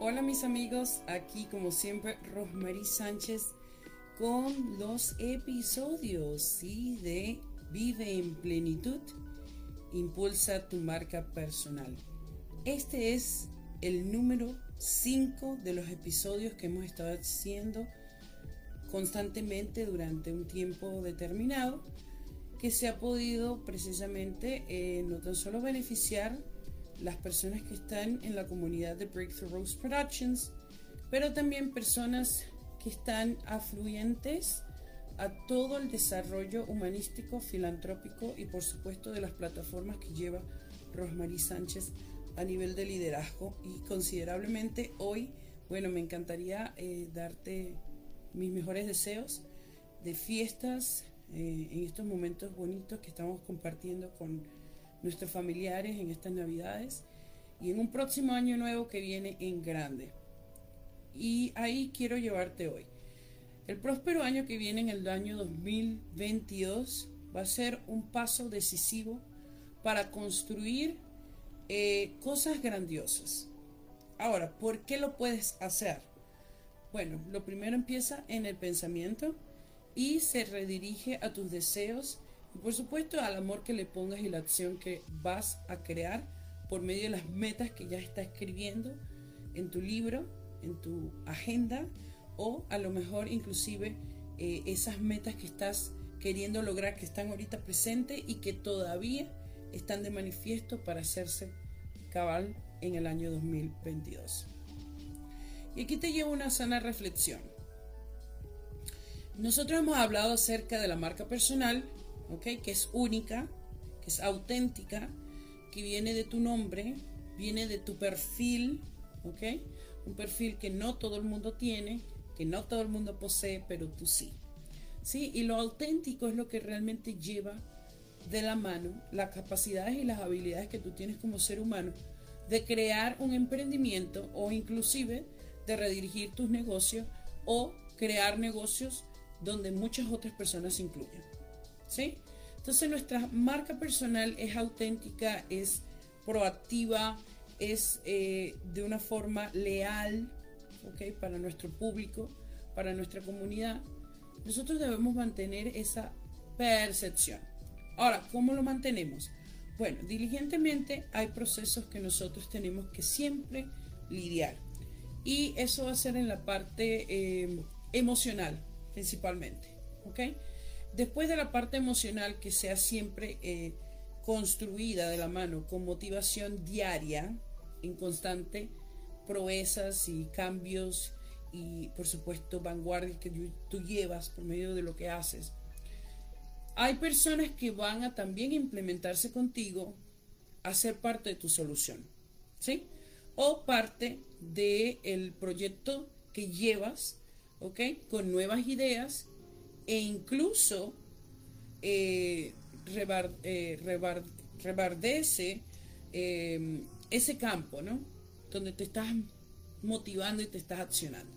Hola mis amigos, aquí como siempre Rosmarie Sánchez con los episodios de Vive en plenitud, impulsa tu marca personal. Este es el número 5 de los episodios que hemos estado haciendo constantemente durante un tiempo determinado que se ha podido precisamente eh, no tan solo beneficiar las personas que están en la comunidad de Breakthrough Rose Productions, pero también personas que están afluentes a todo el desarrollo humanístico, filantrópico y por supuesto de las plataformas que lleva Rosmarie Sánchez a nivel de liderazgo. Y considerablemente hoy, bueno, me encantaría eh, darte mis mejores deseos de fiestas eh, en estos momentos bonitos que estamos compartiendo con nuestros familiares en estas navidades y en un próximo año nuevo que viene en grande. Y ahí quiero llevarte hoy. El próspero año que viene, en el año 2022, va a ser un paso decisivo para construir eh, cosas grandiosas. Ahora, ¿por qué lo puedes hacer? Bueno, lo primero empieza en el pensamiento y se redirige a tus deseos y por supuesto al amor que le pongas y la acción que vas a crear por medio de las metas que ya estás escribiendo en tu libro, en tu agenda o a lo mejor inclusive eh, esas metas que estás queriendo lograr que están ahorita presentes y que todavía están de manifiesto para hacerse cabal en el año 2022. Y aquí te llevo una sana reflexión. Nosotros hemos hablado acerca de la marca personal que es única, que es auténtica, que viene de tu nombre, viene de tu perfil, ¿ok? Un perfil que no todo el mundo tiene, que no todo el mundo posee, pero tú sí. ¿Sí? Y lo auténtico es lo que realmente lleva de la mano las capacidades y las habilidades que tú tienes como ser humano de crear un emprendimiento o inclusive de redirigir tus negocios o crear negocios donde muchas otras personas se incluyen. ¿Sí? Entonces nuestra marca personal es auténtica, es proactiva, es eh, de una forma leal, ¿ok? Para nuestro público, para nuestra comunidad. Nosotros debemos mantener esa percepción. Ahora, ¿cómo lo mantenemos? Bueno, diligentemente hay procesos que nosotros tenemos que siempre lidiar. Y eso va a ser en la parte eh, emocional, principalmente. ¿Ok? Después de la parte emocional que sea siempre eh, construida de la mano con motivación diaria, en constante proezas y cambios y por supuesto vanguardias que tú llevas por medio de lo que haces. Hay personas que van a también implementarse contigo a ser parte de tu solución, ¿sí? O parte del el proyecto que llevas, ¿ok? Con nuevas ideas e incluso eh, eh, rebardece em, ese campo, ¿no? Donde te estás motivando y te estás accionando.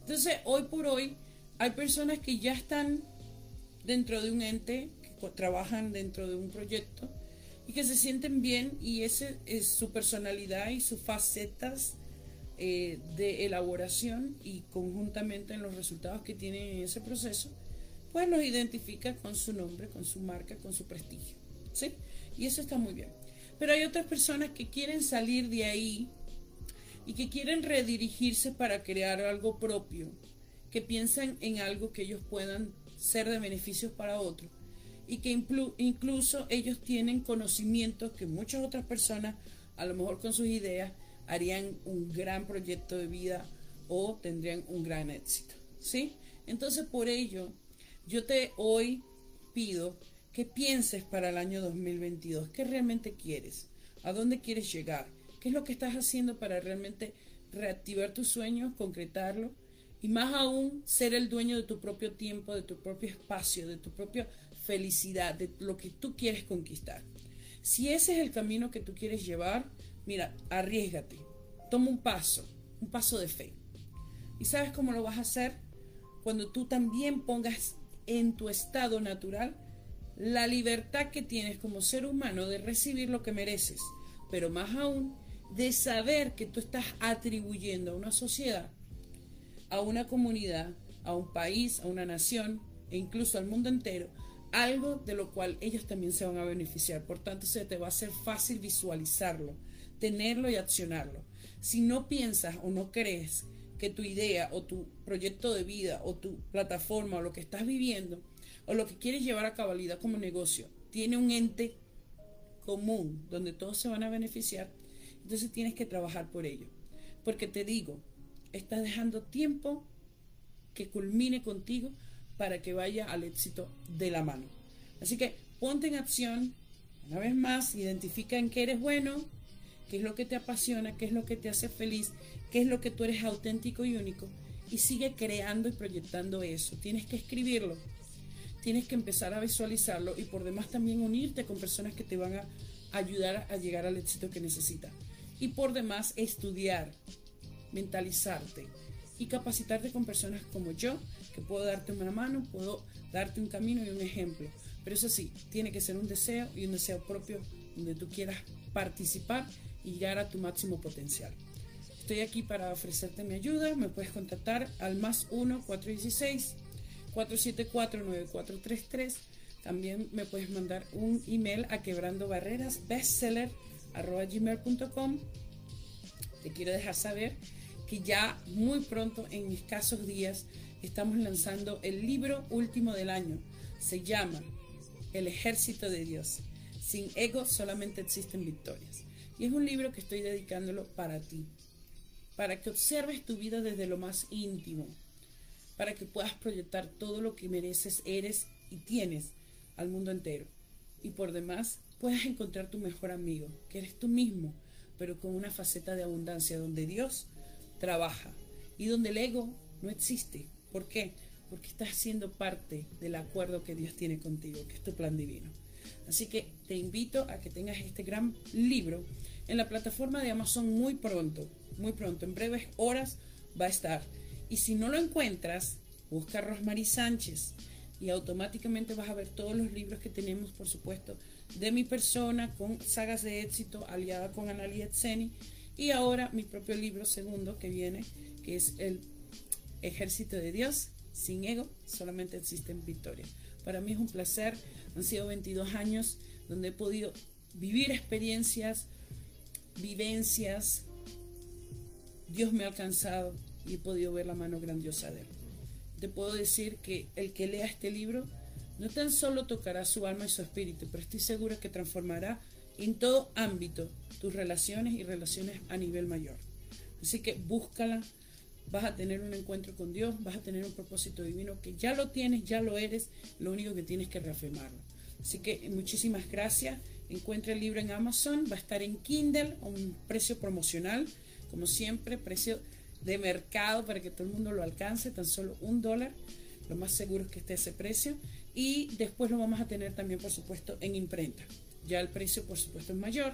Entonces, hoy por hoy, hay personas que ya están dentro de un ente, que trabajan dentro de un proyecto, y que se sienten bien y ese es su personalidad y sus facetas eh, de elaboración y conjuntamente en los resultados que tienen en ese proceso, pues los identifica con su nombre, con su marca, con su prestigio. ¿sí? Y eso está muy bien. Pero hay otras personas que quieren salir de ahí y que quieren redirigirse para crear algo propio, que piensan en algo que ellos puedan ser de beneficios para otros y que incluso ellos tienen conocimientos que muchas otras personas, a lo mejor con sus ideas, harían un gran proyecto de vida o tendrían un gran éxito. ¿Sí? Entonces, por ello, yo te hoy pido que pienses para el año 2022, ¿qué realmente quieres? ¿A dónde quieres llegar? ¿Qué es lo que estás haciendo para realmente reactivar tus sueños, concretarlo? Y más aún, ser el dueño de tu propio tiempo, de tu propio espacio, de tu propia felicidad, de lo que tú quieres conquistar. Si ese es el camino que tú quieres llevar, mira, arriesgate, toma un paso, un paso de fe. ¿Y sabes cómo lo vas a hacer? Cuando tú también pongas en tu estado natural la libertad que tienes como ser humano de recibir lo que mereces, pero más aún de saber que tú estás atribuyendo a una sociedad, a una comunidad, a un país, a una nación e incluso al mundo entero, algo de lo cual ellos también se van a beneficiar. Por tanto, se te va a hacer fácil visualizarlo, tenerlo y accionarlo. Si no piensas o no crees que tu idea o tu proyecto de vida o tu plataforma o lo que estás viviendo o lo que quieres llevar a cabalidad como negocio tiene un ente común donde todos se van a beneficiar, entonces tienes que trabajar por ello. Porque te digo, estás dejando tiempo que culmine contigo para que vaya al éxito de la mano. Así que ponte en acción, una vez más, identifica en qué eres bueno, qué es lo que te apasiona, qué es lo que te hace feliz, qué es lo que tú eres auténtico y único, y sigue creando y proyectando eso. Tienes que escribirlo, tienes que empezar a visualizarlo y por demás también unirte con personas que te van a ayudar a llegar al éxito que necesitas. Y por demás estudiar, mentalizarte y capacitarte con personas como yo, que puedo darte una mano, puedo darte un camino y un ejemplo. Pero eso sí, tiene que ser un deseo y un deseo propio donde tú quieras participar y llegar a tu máximo potencial. Estoy aquí para ofrecerte mi ayuda. Me puedes contactar al más 1 416 474 9433. También me puedes mandar un email a quebrando barreras. Te quiero dejar saber que ya muy pronto, en escasos días, estamos lanzando el libro último del año. Se llama El ejército de Dios. Sin ego solamente existen victorias. Y es un libro que estoy dedicándolo para ti, para que observes tu vida desde lo más íntimo, para que puedas proyectar todo lo que mereces, eres y tienes al mundo entero. Y por demás, puedas encontrar tu mejor amigo, que eres tú mismo, pero con una faceta de abundancia donde Dios trabaja y donde el ego no existe. ¿Por qué? Porque estás siendo parte del acuerdo que Dios tiene contigo, que es tu plan divino. Así que te invito a que tengas este gran libro en la plataforma de Amazon muy pronto, muy pronto, en breves horas va a estar. Y si no lo encuentras, busca a Rosmarie Sánchez y automáticamente vas a ver todos los libros que tenemos, por supuesto, de mi persona con sagas de éxito aliada con Analia Etseni y ahora mi propio libro segundo que viene, que es El Ejército de Dios, sin ego, solamente existen victorias. Para mí es un placer, han sido 22 años donde he podido vivir experiencias, vivencias, Dios me ha alcanzado y he podido ver la mano grandiosa de Él. Te puedo decir que el que lea este libro no tan solo tocará su alma y su espíritu, pero estoy segura que transformará en todo ámbito tus relaciones y relaciones a nivel mayor. Así que búscala, vas a tener un encuentro con Dios, vas a tener un propósito divino que ya lo tienes, ya lo eres, lo único que tienes que reafirmarlo. Así que muchísimas gracias Encuentra el libro en Amazon, va a estar en Kindle a un precio promocional, como siempre, precio de mercado para que todo el mundo lo alcance, tan solo un dólar. Lo más seguro es que esté ese precio. Y después lo vamos a tener también, por supuesto, en imprenta. Ya el precio, por supuesto, es mayor.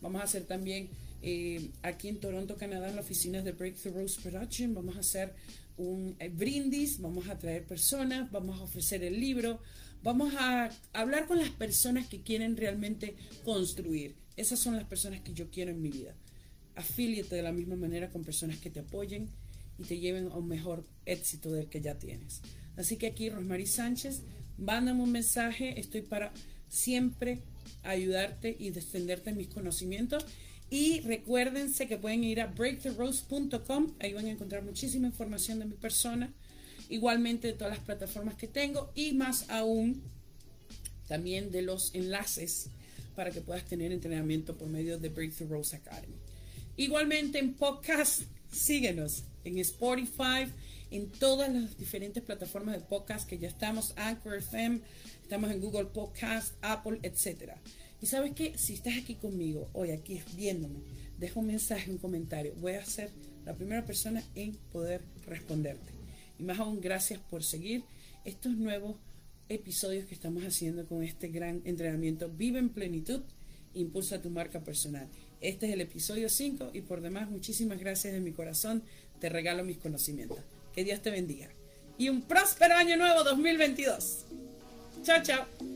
Vamos a hacer también eh, aquí en Toronto, Canadá, en la oficina de Breakthrough Rose Production. Vamos a hacer un eh, brindis, vamos a traer personas, vamos a ofrecer el libro, Vamos a hablar con las personas que quieren realmente construir. Esas son las personas que yo quiero en mi vida. Afíliate de la misma manera con personas que te apoyen y te lleven a un mejor éxito del que ya tienes. Así que aquí, Rosmarie Sánchez, mándame un mensaje. Estoy para siempre ayudarte y defenderte en mis conocimientos. Y recuérdense que pueden ir a breaktherose.com. Ahí van a encontrar muchísima información de mi persona igualmente de todas las plataformas que tengo y más aún también de los enlaces para que puedas tener entrenamiento por medio de Breakthrough Rose Academy. Igualmente en podcast, síguenos en Spotify, en todas las diferentes plataformas de podcast que ya estamos, Anchor FM, estamos en Google Podcast, Apple, etc. Sabes que si estás aquí conmigo, hoy aquí viéndome, deja un mensaje, un comentario. Voy a ser la primera persona en poder responderte. Y más aún, gracias por seguir estos nuevos episodios que estamos haciendo con este gran entrenamiento. Vive en plenitud, impulsa tu marca personal. Este es el episodio 5 y por demás, muchísimas gracias de mi corazón. Te regalo mis conocimientos. Que Dios te bendiga. Y un próspero año nuevo 2022. Chao, chao.